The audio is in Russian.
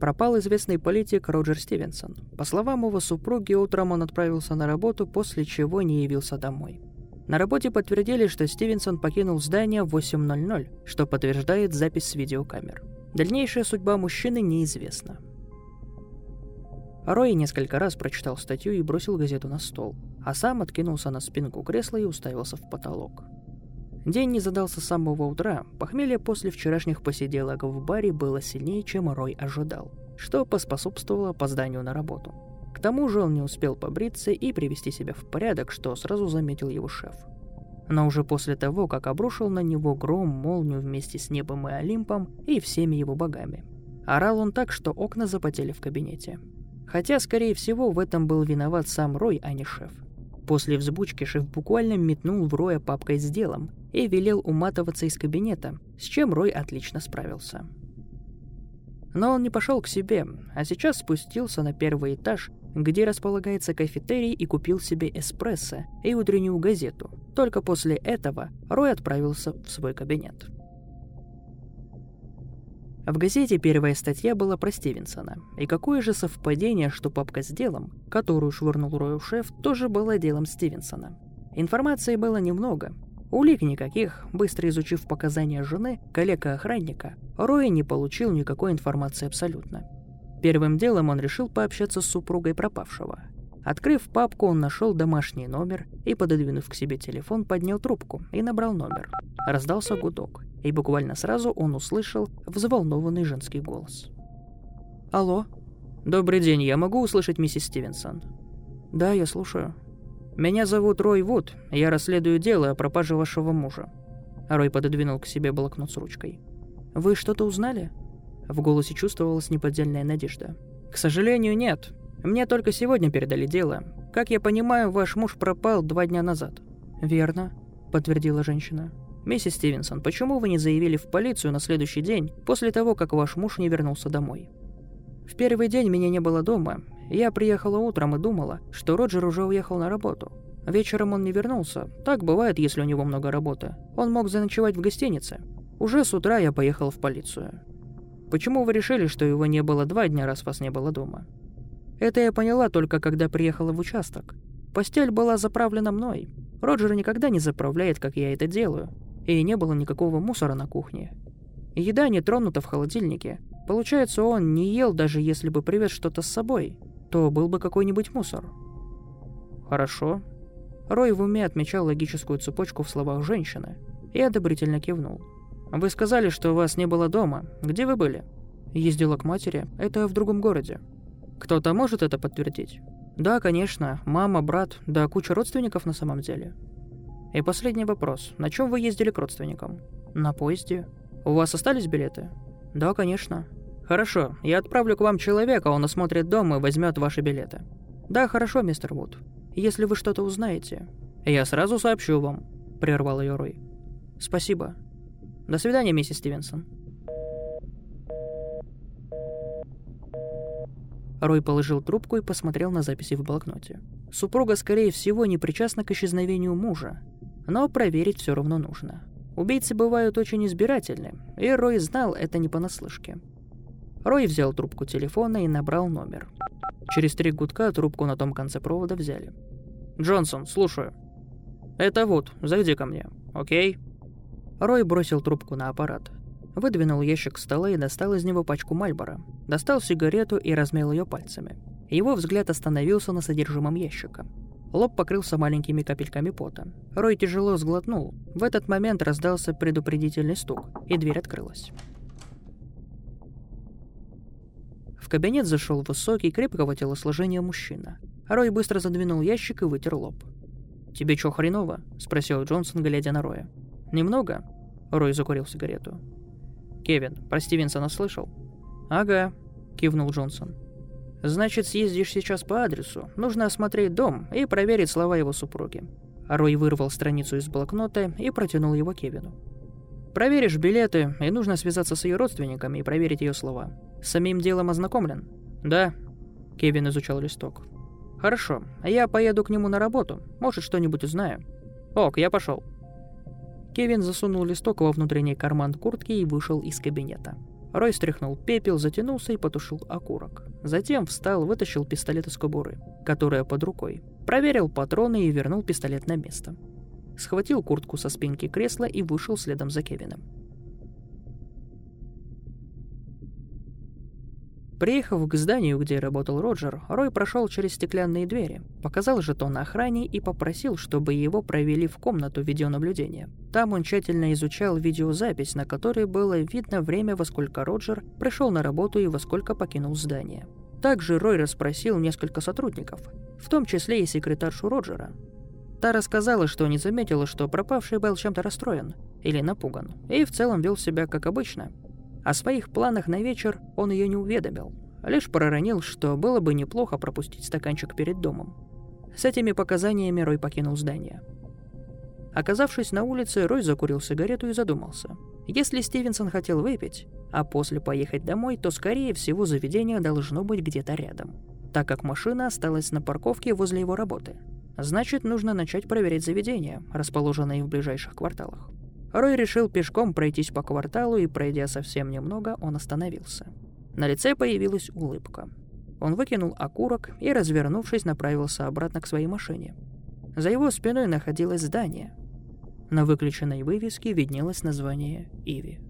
пропал известный политик Роджер Стивенсон. По словам его супруги, утром он отправился на работу, после чего не явился домой. На работе подтвердили, что Стивенсон покинул здание в 8.00, что подтверждает запись с видеокамер. Дальнейшая судьба мужчины неизвестна. Рой несколько раз прочитал статью и бросил газету на стол, а сам откинулся на спинку кресла и уставился в потолок. День не задался с самого утра, похмелье после вчерашних посиделок в баре было сильнее, чем Рой ожидал, что поспособствовало опозданию на работу. К тому же он не успел побриться и привести себя в порядок, что сразу заметил его шеф. Но уже после того, как обрушил на него гром, молнию вместе с небом и Олимпом и всеми его богами. Орал он так, что окна запотели в кабинете. Хотя, скорее всего, в этом был виноват сам Рой, а не шеф. После взбучки шеф буквально метнул в Роя папкой с делом и велел уматываться из кабинета, с чем Рой отлично справился. Но он не пошел к себе, а сейчас спустился на первый этаж, где располагается кафетерий и купил себе эспрессо и утреннюю газету. Только после этого Рой отправился в свой кабинет. В газете первая статья была про Стивенсона. И какое же совпадение, что папка с делом, которую швырнул Рою шеф, тоже была делом Стивенсона. Информации было немного. Улик никаких. Быстро изучив показания жены, коллега-охранника, Рой не получил никакой информации абсолютно. Первым делом он решил пообщаться с супругой пропавшего. Открыв папку, он нашел домашний номер и, пододвинув к себе телефон, поднял трубку и набрал номер. Раздался гудок и буквально сразу он услышал взволнованный женский голос. «Алло?» «Добрый день, я могу услышать миссис Стивенсон?» «Да, я слушаю». «Меня зовут Рой Вуд, я расследую дело о пропаже вашего мужа». Рой пододвинул к себе блокнот с ручкой. «Вы что-то узнали?» В голосе чувствовалась неподдельная надежда. «К сожалению, нет. Мне только сегодня передали дело. Как я понимаю, ваш муж пропал два дня назад». «Верно», — подтвердила женщина. «Миссис Стивенсон, почему вы не заявили в полицию на следующий день, после того, как ваш муж не вернулся домой?» В первый день меня не было дома. Я приехала утром и думала, что Роджер уже уехал на работу. Вечером он не вернулся. Так бывает, если у него много работы. Он мог заночевать в гостинице. Уже с утра я поехала в полицию. Почему вы решили, что его не было два дня, раз вас не было дома? Это я поняла только когда приехала в участок. Постель была заправлена мной. Роджер никогда не заправляет, как я это делаю и не было никакого мусора на кухне. Еда не тронута в холодильнике. Получается, он не ел, даже если бы привез что-то с собой, то был бы какой-нибудь мусор. Хорошо. Рой в уме отмечал логическую цепочку в словах женщины и одобрительно кивнул. Вы сказали, что вас не было дома. Где вы были? Ездила к матери. Это в другом городе. Кто-то может это подтвердить? Да, конечно. Мама, брат, да куча родственников на самом деле. И последний вопрос. На чем вы ездили к родственникам? На поезде. У вас остались билеты? Да, конечно. Хорошо, я отправлю к вам человека, он осмотрит дом и возьмет ваши билеты. Да, хорошо, мистер Вуд. Если вы что-то узнаете, я сразу сообщу вам, прервал ее Рой. Спасибо. До свидания, миссис Стивенсон. Рой положил трубку и посмотрел на записи в блокноте. Супруга, скорее всего, не причастна к исчезновению мужа, но проверить все равно нужно. Убийцы бывают очень избирательны, и Рой знал это не понаслышке. Рой взял трубку телефона и набрал номер. Через три гудка трубку на том конце провода взяли. «Джонсон, слушаю». «Это вот, зайди ко мне, окей?» Рой бросил трубку на аппарат. Выдвинул ящик стола и достал из него пачку Мальбора. Достал сигарету и размял ее пальцами. Его взгляд остановился на содержимом ящика. Лоб покрылся маленькими капельками пота. Рой тяжело сглотнул. В этот момент раздался предупредительный стук, и дверь открылась. В кабинет зашел высокий, крепкого телосложения мужчина. Рой быстро задвинул ящик и вытер лоб. «Тебе чё хреново?» – спросил Джонсон, глядя на Роя. «Немного?» – Рой закурил сигарету. «Кевин, про Стивенсона слышал?» «Ага», – кивнул Джонсон. Значит, съездишь сейчас по адресу. Нужно осмотреть дом и проверить слова его супруги. Рой вырвал страницу из блокнота и протянул его Кевину. Проверишь билеты, и нужно связаться с ее родственниками и проверить ее слова. С самим делом ознакомлен? Да. Кевин изучал листок. Хорошо, я поеду к нему на работу. Может, что-нибудь узнаю. Ок, я пошел. Кевин засунул листок во внутренний карман куртки и вышел из кабинета. Рой стряхнул пепел, затянулся и потушил окурок. Затем встал, вытащил пистолет из кобуры, которая под рукой, проверил патроны и вернул пистолет на место. Схватил куртку со спинки кресла и вышел следом за Кевином. Приехав к зданию, где работал Роджер, Рой прошел через стеклянные двери, показал жетон охране и попросил, чтобы его провели в комнату видеонаблюдения. Там он тщательно изучал видеозапись, на которой было видно время, во сколько Роджер пришел на работу и во сколько покинул здание. Также Рой расспросил несколько сотрудников, в том числе и секретаршу Роджера. Та рассказала, что не заметила, что пропавший был чем-то расстроен или напуган, и в целом вел себя как обычно – о своих планах на вечер он ее не уведомил, лишь проронил, что было бы неплохо пропустить стаканчик перед домом. С этими показаниями Рой покинул здание. Оказавшись на улице, Рой закурил сигарету и задумался. Если Стивенсон хотел выпить, а после поехать домой, то, скорее всего, заведение должно быть где-то рядом, так как машина осталась на парковке возле его работы. Значит, нужно начать проверять заведения, расположенные в ближайших кварталах. Рой решил пешком пройтись по кварталу, и, пройдя совсем немного, он остановился. На лице появилась улыбка. Он выкинул окурок и, развернувшись, направился обратно к своей машине. За его спиной находилось здание. На выключенной вывеске виднелось название «Иви».